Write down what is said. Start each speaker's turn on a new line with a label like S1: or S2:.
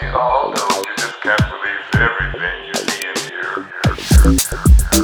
S1: you all know you just can't believe everything you see in here.